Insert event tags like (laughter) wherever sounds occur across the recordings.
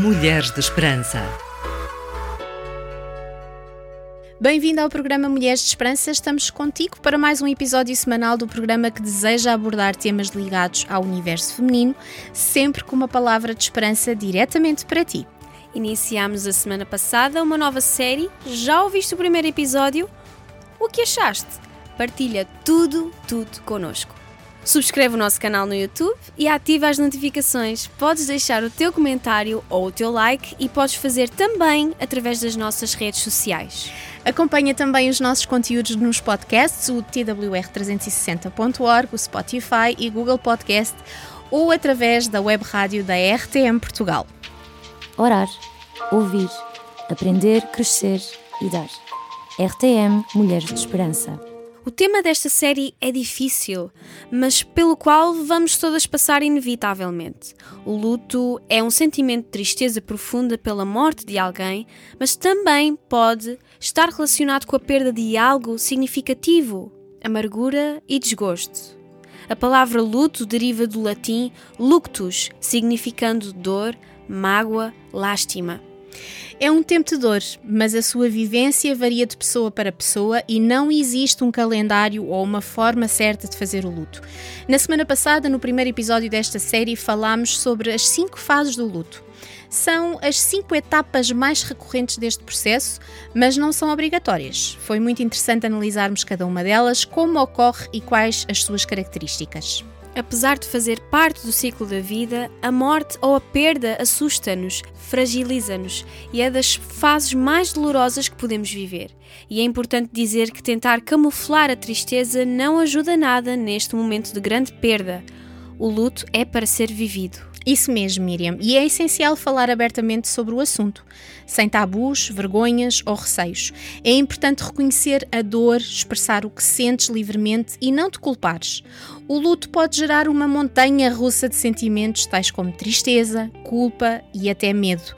Mulheres de Esperança. Bem-vindo ao programa Mulheres de Esperança. Estamos contigo para mais um episódio semanal do programa que deseja abordar temas ligados ao universo feminino, sempre com uma palavra de esperança diretamente para ti. Iniciámos a semana passada uma nova série. Já ouviste o primeiro episódio? O que achaste? Partilha tudo, tudo connosco. Subscreve o nosso canal no YouTube e ativa as notificações. Podes deixar o teu comentário ou o teu like e podes fazer também através das nossas redes sociais. Acompanha também os nossos conteúdos nos podcasts, o twr360.org, o Spotify e Google Podcast ou através da web rádio da RTM Portugal. Orar, ouvir, aprender, crescer e dar. RTM Mulheres de Esperança. O tema desta série é difícil, mas pelo qual vamos todas passar inevitavelmente. O luto é um sentimento de tristeza profunda pela morte de alguém, mas também pode estar relacionado com a perda de algo significativo, amargura e desgosto. A palavra luto deriva do latim luctus, significando dor, mágoa, lástima. É um tempo de dor, mas a sua vivência varia de pessoa para pessoa e não existe um calendário ou uma forma certa de fazer o luto. Na semana passada, no primeiro episódio desta série, falámos sobre as cinco fases do luto. São as cinco etapas mais recorrentes deste processo, mas não são obrigatórias. Foi muito interessante analisarmos cada uma delas, como ocorre e quais as suas características. Apesar de fazer parte do ciclo da vida, a morte ou a perda assusta-nos, fragiliza-nos e é das fases mais dolorosas que podemos viver. E é importante dizer que tentar camuflar a tristeza não ajuda nada neste momento de grande perda. O luto é para ser vivido. Isso mesmo, Miriam, e é essencial falar abertamente sobre o assunto, sem tabus, vergonhas ou receios. É importante reconhecer a dor, expressar o que sentes livremente e não te culpares. O luto pode gerar uma montanha russa de sentimentos, tais como tristeza, culpa e até medo.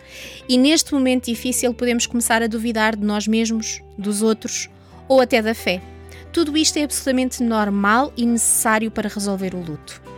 E neste momento difícil podemos começar a duvidar de nós mesmos, dos outros ou até da fé. Tudo isto é absolutamente normal e necessário para resolver o luto.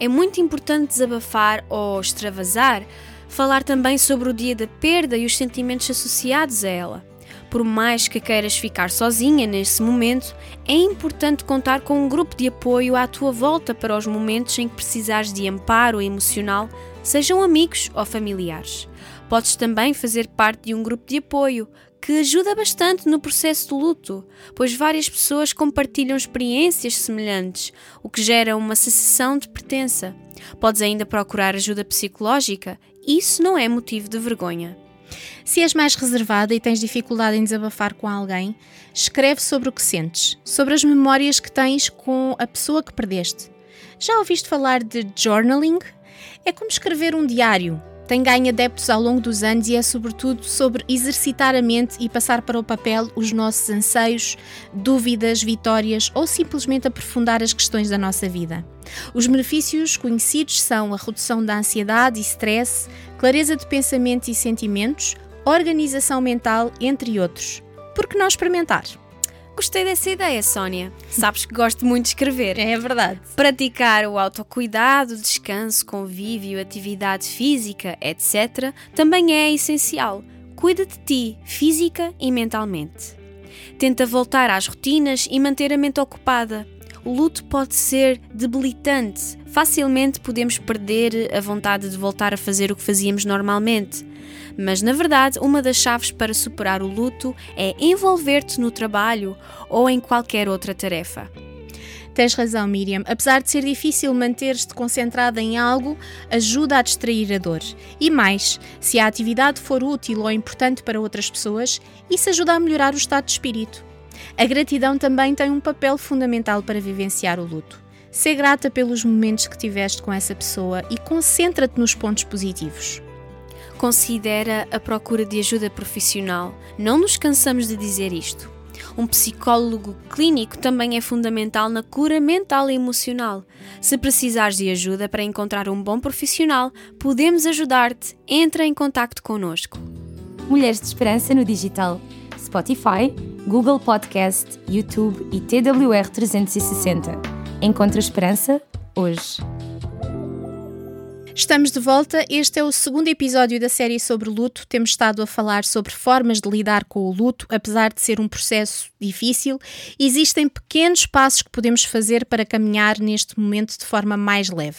É muito importante desabafar ou extravasar, falar também sobre o dia da perda e os sentimentos associados a ela. Por mais que queiras ficar sozinha nesse momento, é importante contar com um grupo de apoio à tua volta para os momentos em que precisares de amparo emocional, sejam amigos ou familiares. Podes também fazer parte de um grupo de apoio que ajuda bastante no processo do luto, pois várias pessoas compartilham experiências semelhantes, o que gera uma sensação de pertença. Podes ainda procurar ajuda psicológica, isso não é motivo de vergonha. Se és mais reservada e tens dificuldade em desabafar com alguém, escreve sobre o que sentes, sobre as memórias que tens com a pessoa que perdeste. Já ouviste falar de journaling? É como escrever um diário, tem ganho adeptos ao longo dos anos e é sobretudo sobre exercitar a mente e passar para o papel os nossos anseios, dúvidas, vitórias ou simplesmente aprofundar as questões da nossa vida. Os benefícios conhecidos são a redução da ansiedade e stress, clareza de pensamento e sentimentos, organização mental, entre outros. Por que não experimentar? Gostei dessa ideia, Sónia. Sabes que gosto muito de escrever. É verdade. Praticar o autocuidado, descanso, convívio, atividade física, etc., também é essencial. Cuida de ti, física e mentalmente. Tenta voltar às rotinas e manter a mente ocupada. O luto pode ser debilitante. Facilmente podemos perder a vontade de voltar a fazer o que fazíamos normalmente. Mas na verdade, uma das chaves para superar o luto é envolver-te no trabalho ou em qualquer outra tarefa. Tens razão, Miriam. Apesar de ser difícil manter-te concentrada em algo, ajuda a distrair a dor. E mais, se a atividade for útil ou importante para outras pessoas, isso ajuda a melhorar o estado de espírito. A gratidão também tem um papel fundamental para vivenciar o luto. Ser grata pelos momentos que tiveste com essa pessoa e concentra-te nos pontos positivos considera a procura de ajuda profissional. Não nos cansamos de dizer isto. Um psicólogo clínico também é fundamental na cura mental e emocional. Se precisares de ajuda para encontrar um bom profissional, podemos ajudar-te. Entra em contato connosco. Mulheres de Esperança no digital. Spotify, Google Podcast, YouTube e TWR 360. Encontra esperança hoje. Estamos de volta. Este é o segundo episódio da série sobre luto. Temos estado a falar sobre formas de lidar com o luto, apesar de ser um processo difícil. Existem pequenos passos que podemos fazer para caminhar neste momento de forma mais leve.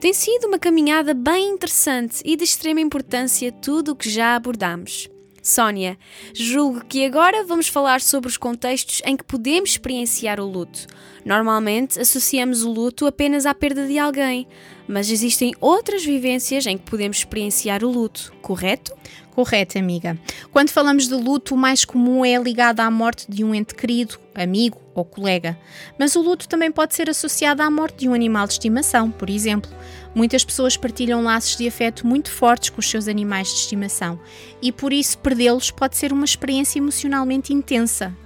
Tem sido uma caminhada bem interessante e de extrema importância tudo o que já abordamos. Sónia, julgo que agora vamos falar sobre os contextos em que podemos experienciar o luto. Normalmente associamos o luto apenas à perda de alguém, mas existem outras vivências em que podemos experienciar o luto, correto? Correto, amiga. Quando falamos de luto, o mais comum é ligado à morte de um ente querido, amigo ou colega. Mas o luto também pode ser associado à morte de um animal de estimação, por exemplo. Muitas pessoas partilham laços de afeto muito fortes com os seus animais de estimação e por isso perdê-los pode ser uma experiência emocionalmente intensa.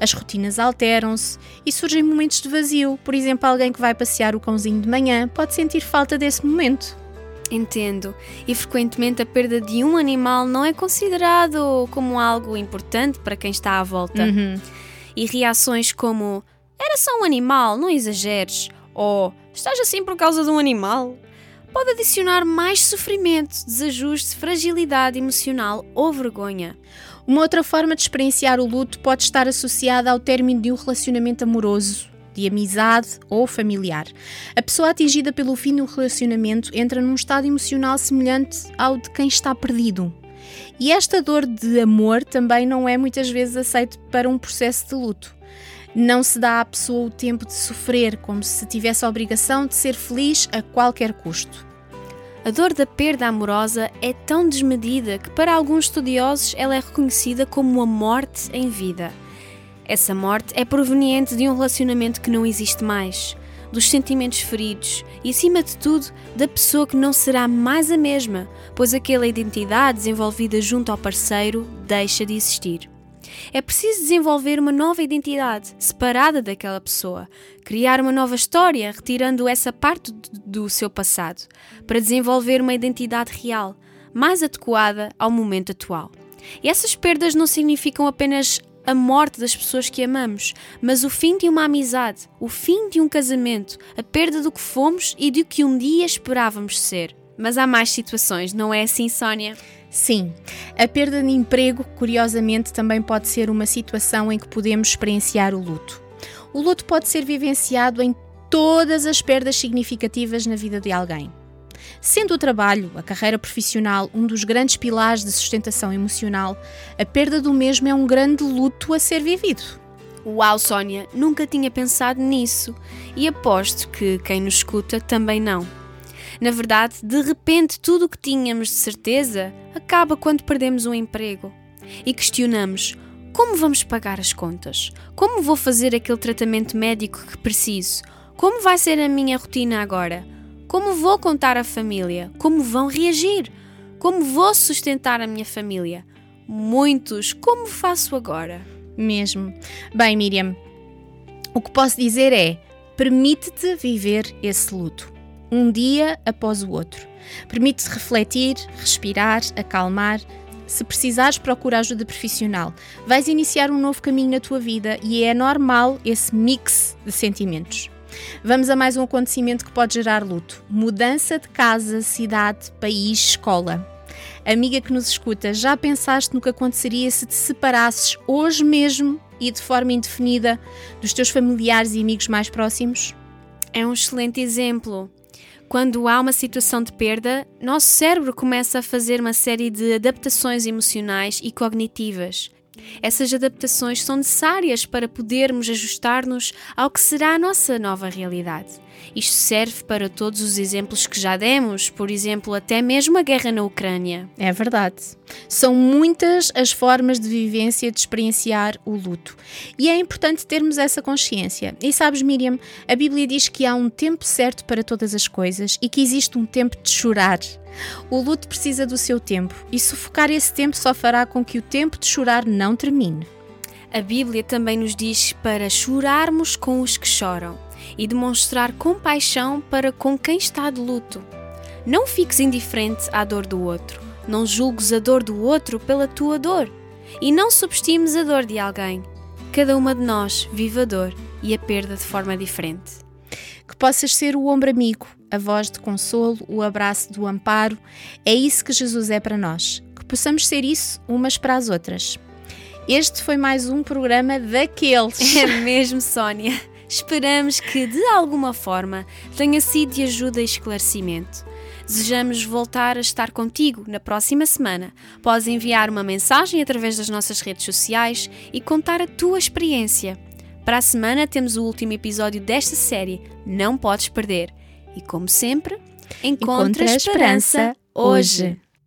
As rotinas alteram-se e surgem momentos de vazio. Por exemplo, alguém que vai passear o cãozinho de manhã pode sentir falta desse momento. Entendo. E frequentemente a perda de um animal não é considerado como algo importante para quem está à volta. Uhum. E reações como era só um animal, não exageres, ou estás assim por causa de um animal, pode adicionar mais sofrimento, desajuste, fragilidade emocional ou vergonha. Uma outra forma de experienciar o luto pode estar associada ao término de um relacionamento amoroso, de amizade ou familiar. A pessoa atingida pelo fim do relacionamento entra num estado emocional semelhante ao de quem está perdido. E esta dor de amor também não é muitas vezes aceito para um processo de luto. Não se dá à pessoa o tempo de sofrer, como se tivesse a obrigação de ser feliz a qualquer custo. A dor da perda amorosa é tão desmedida que, para alguns estudiosos, ela é reconhecida como a morte em vida. Essa morte é proveniente de um relacionamento que não existe mais, dos sentimentos feridos e, acima de tudo, da pessoa que não será mais a mesma, pois aquela identidade desenvolvida junto ao parceiro deixa de existir. É preciso desenvolver uma nova identidade, separada daquela pessoa, criar uma nova história, retirando essa parte do seu passado, para desenvolver uma identidade real, mais adequada ao momento atual. E essas perdas não significam apenas a morte das pessoas que amamos, mas o fim de uma amizade, o fim de um casamento, a perda do que fomos e do que um dia esperávamos ser. Mas há mais situações, não é assim, Sónia? Sim, a perda de emprego, curiosamente, também pode ser uma situação em que podemos experienciar o luto. O luto pode ser vivenciado em todas as perdas significativas na vida de alguém. Sendo o trabalho, a carreira profissional, um dos grandes pilares de sustentação emocional, a perda do mesmo é um grande luto a ser vivido. Uau, Sónia, nunca tinha pensado nisso e aposto que quem nos escuta também não. Na verdade, de repente, tudo o que tínhamos de certeza acaba quando perdemos um emprego e questionamos como vamos pagar as contas? Como vou fazer aquele tratamento médico que preciso? Como vai ser a minha rotina agora? Como vou contar à família? Como vão reagir? Como vou sustentar a minha família? Muitos, como faço agora? Mesmo. Bem, Miriam, o que posso dizer é: permite-te viver esse luto, um dia após o outro. Permite-te refletir, respirar, acalmar. Se precisares, procura ajuda profissional. Vais iniciar um novo caminho na tua vida e é normal esse mix de sentimentos. Vamos a mais um acontecimento que pode gerar luto: mudança de casa, cidade, país, escola. Amiga que nos escuta, já pensaste no que aconteceria se te separasses hoje mesmo e de forma indefinida dos teus familiares e amigos mais próximos? É um excelente exemplo. Quando há uma situação de perda, nosso cérebro começa a fazer uma série de adaptações emocionais e cognitivas. Essas adaptações são necessárias para podermos ajustar-nos ao que será a nossa nova realidade. Isto serve para todos os exemplos que já demos, por exemplo, até mesmo a guerra na Ucrânia. É verdade. São muitas as formas de vivência de experienciar o luto. E é importante termos essa consciência. E sabes, Miriam, a Bíblia diz que há um tempo certo para todas as coisas e que existe um tempo de chorar. O luto precisa do seu tempo e sufocar esse tempo só fará com que o tempo de chorar não termine. A Bíblia também nos diz para chorarmos com os que choram e demonstrar compaixão para com quem está de luto. Não fiques indiferente à dor do outro. Não julgues a dor do outro pela tua dor. E não subestimes a dor de alguém. Cada uma de nós vive a dor e a perda de forma diferente. Que possas ser o ombro amigo, a voz de consolo, o abraço do amparo. É isso que Jesus é para nós. Que possamos ser isso umas para as outras. Este foi mais um programa daqueles. (laughs) É mesmo, Sónia. Esperamos que, de alguma forma, tenha sido de ajuda e esclarecimento. Desejamos voltar a estar contigo na próxima semana. Podes enviar uma mensagem através das nossas redes sociais e contar a tua experiência. Para a semana temos o último episódio desta série, não podes perder. E como sempre, encontra, a esperança hoje.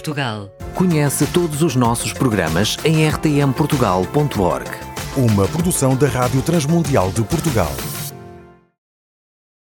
Portugal. Conhece todos os nossos programas em rtmportugal.org. Uma produção da Rádio Transmundial de Portugal.